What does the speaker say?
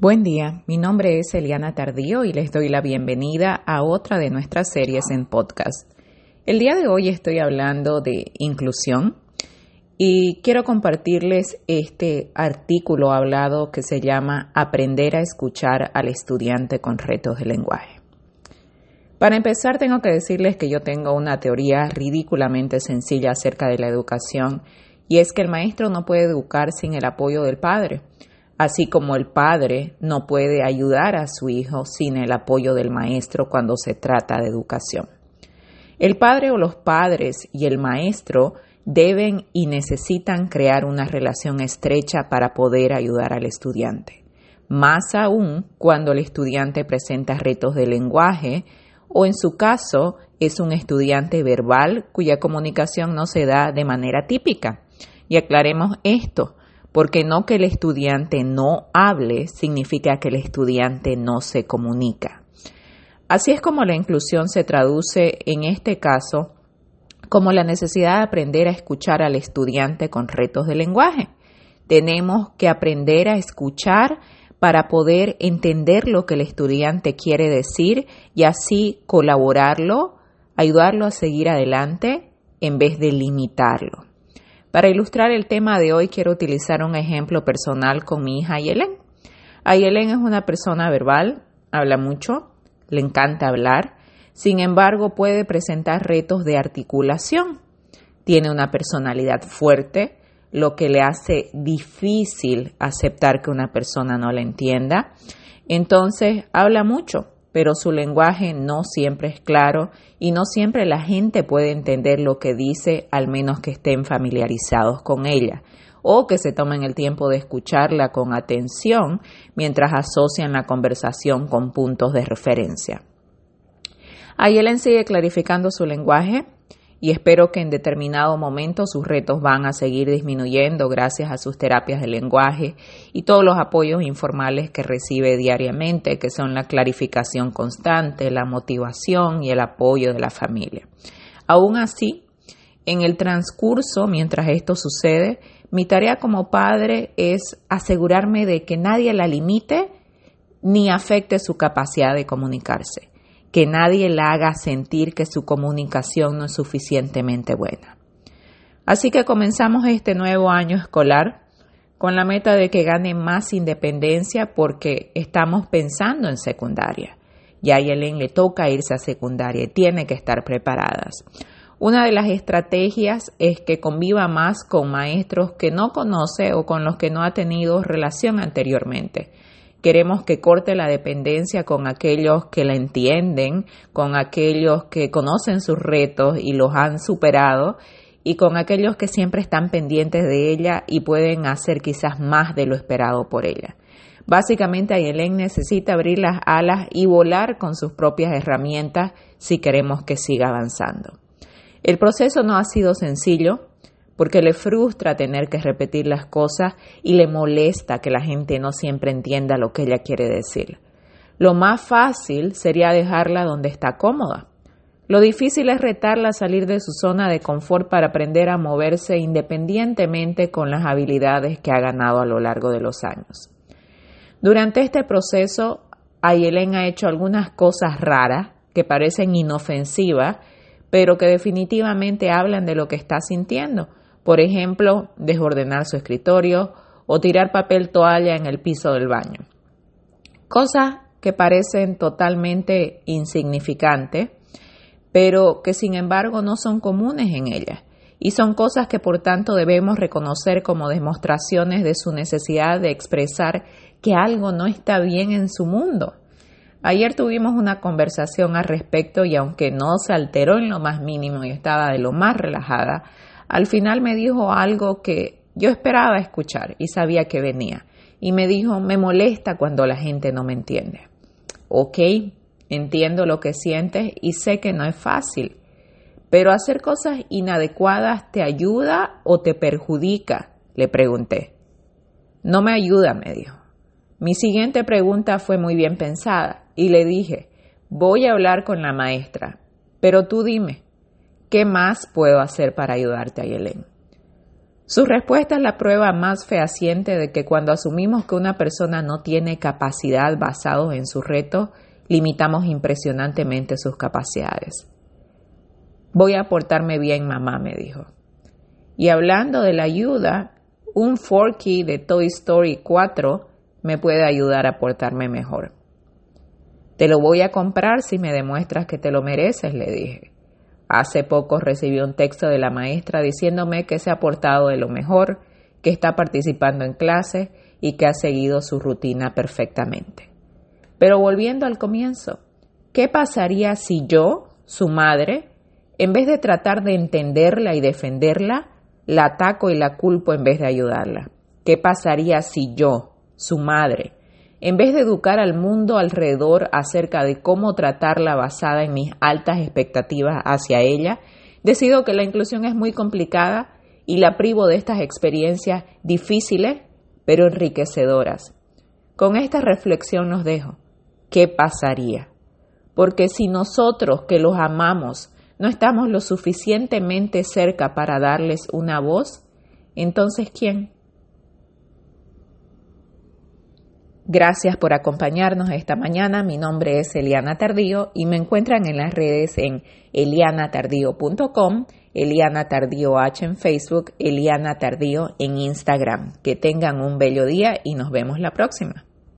Buen día, mi nombre es Eliana Tardío y les doy la bienvenida a otra de nuestras series en podcast. El día de hoy estoy hablando de inclusión y quiero compartirles este artículo hablado que se llama Aprender a escuchar al estudiante con retos de lenguaje. Para empezar, tengo que decirles que yo tengo una teoría ridículamente sencilla acerca de la educación y es que el maestro no puede educar sin el apoyo del padre así como el padre no puede ayudar a su hijo sin el apoyo del maestro cuando se trata de educación. El padre o los padres y el maestro deben y necesitan crear una relación estrecha para poder ayudar al estudiante, más aún cuando el estudiante presenta retos de lenguaje o en su caso es un estudiante verbal cuya comunicación no se da de manera típica. Y aclaremos esto, porque no que el estudiante no hable significa que el estudiante no se comunica. Así es como la inclusión se traduce en este caso como la necesidad de aprender a escuchar al estudiante con retos de lenguaje. Tenemos que aprender a escuchar para poder entender lo que el estudiante quiere decir y así colaborarlo, ayudarlo a seguir adelante en vez de limitarlo. Para ilustrar el tema de hoy quiero utilizar un ejemplo personal con mi hija Ayelen. Ayelen es una persona verbal, habla mucho, le encanta hablar, sin embargo puede presentar retos de articulación. Tiene una personalidad fuerte, lo que le hace difícil aceptar que una persona no la entienda. Entonces habla mucho, pero su lenguaje no siempre es claro y no siempre la gente puede entender lo que dice, al menos que estén familiarizados con ella o que se tomen el tiempo de escucharla con atención mientras asocian la conversación con puntos de referencia. Ayelen sigue clarificando su lenguaje y espero que en determinado momento sus retos van a seguir disminuyendo gracias a sus terapias de lenguaje y todos los apoyos informales que recibe diariamente, que son la clarificación constante, la motivación y el apoyo de la familia. Aún así, en el transcurso, mientras esto sucede, mi tarea como padre es asegurarme de que nadie la limite ni afecte su capacidad de comunicarse que nadie la haga sentir que su comunicación no es suficientemente buena. Así que comenzamos este nuevo año escolar con la meta de que gane más independencia porque estamos pensando en secundaria. Ya a Yelen le toca irse a secundaria y tiene que estar preparadas. Una de las estrategias es que conviva más con maestros que no conoce o con los que no ha tenido relación anteriormente Queremos que corte la dependencia con aquellos que la entienden, con aquellos que conocen sus retos y los han superado y con aquellos que siempre están pendientes de ella y pueden hacer quizás más de lo esperado por ella. Básicamente, Ayelen necesita abrir las alas y volar con sus propias herramientas si queremos que siga avanzando. El proceso no ha sido sencillo, porque le frustra tener que repetir las cosas y le molesta que la gente no siempre entienda lo que ella quiere decir. Lo más fácil sería dejarla donde está cómoda. Lo difícil es retarla a salir de su zona de confort para aprender a moverse independientemente con las habilidades que ha ganado a lo largo de los años. Durante este proceso, Ayelen ha hecho algunas cosas raras que parecen inofensivas, pero que definitivamente hablan de lo que está sintiendo por ejemplo, desordenar su escritorio o tirar papel toalla en el piso del baño. Cosas que parecen totalmente insignificantes, pero que sin embargo no son comunes en ella y son cosas que por tanto debemos reconocer como demostraciones de su necesidad de expresar que algo no está bien en su mundo. Ayer tuvimos una conversación al respecto y aunque no se alteró en lo más mínimo y estaba de lo más relajada, al final me dijo algo que yo esperaba escuchar y sabía que venía. Y me dijo, me molesta cuando la gente no me entiende. Ok, entiendo lo que sientes y sé que no es fácil, pero hacer cosas inadecuadas te ayuda o te perjudica, le pregunté. No me ayuda, me dijo. Mi siguiente pregunta fue muy bien pensada y le dije, voy a hablar con la maestra, pero tú dime, ¿Qué más puedo hacer para ayudarte, Ayelen? Su respuesta es la prueba más fehaciente de que cuando asumimos que una persona no tiene capacidad basados en su reto, limitamos impresionantemente sus capacidades. Voy a portarme bien, mamá, me dijo. Y hablando de la ayuda, un Forky de Toy Story 4 me puede ayudar a portarme mejor. Te lo voy a comprar si me demuestras que te lo mereces, le dije. Hace poco recibí un texto de la maestra diciéndome que se ha portado de lo mejor, que está participando en clase y que ha seguido su rutina perfectamente. Pero volviendo al comienzo, ¿qué pasaría si yo, su madre, en vez de tratar de entenderla y defenderla, la ataco y la culpo en vez de ayudarla? ¿Qué pasaría si yo, su madre, en vez de educar al mundo alrededor acerca de cómo tratarla basada en mis altas expectativas hacia ella, decido que la inclusión es muy complicada y la privo de estas experiencias difíciles pero enriquecedoras. Con esta reflexión nos dejo. ¿Qué pasaría? Porque si nosotros que los amamos no estamos lo suficientemente cerca para darles una voz, entonces ¿quién? Gracias por acompañarnos esta mañana. Mi nombre es Eliana Tardío y me encuentran en las redes en elianatardío.com, Eliana Tardío H en Facebook, Eliana Tardío en Instagram. Que tengan un bello día y nos vemos la próxima.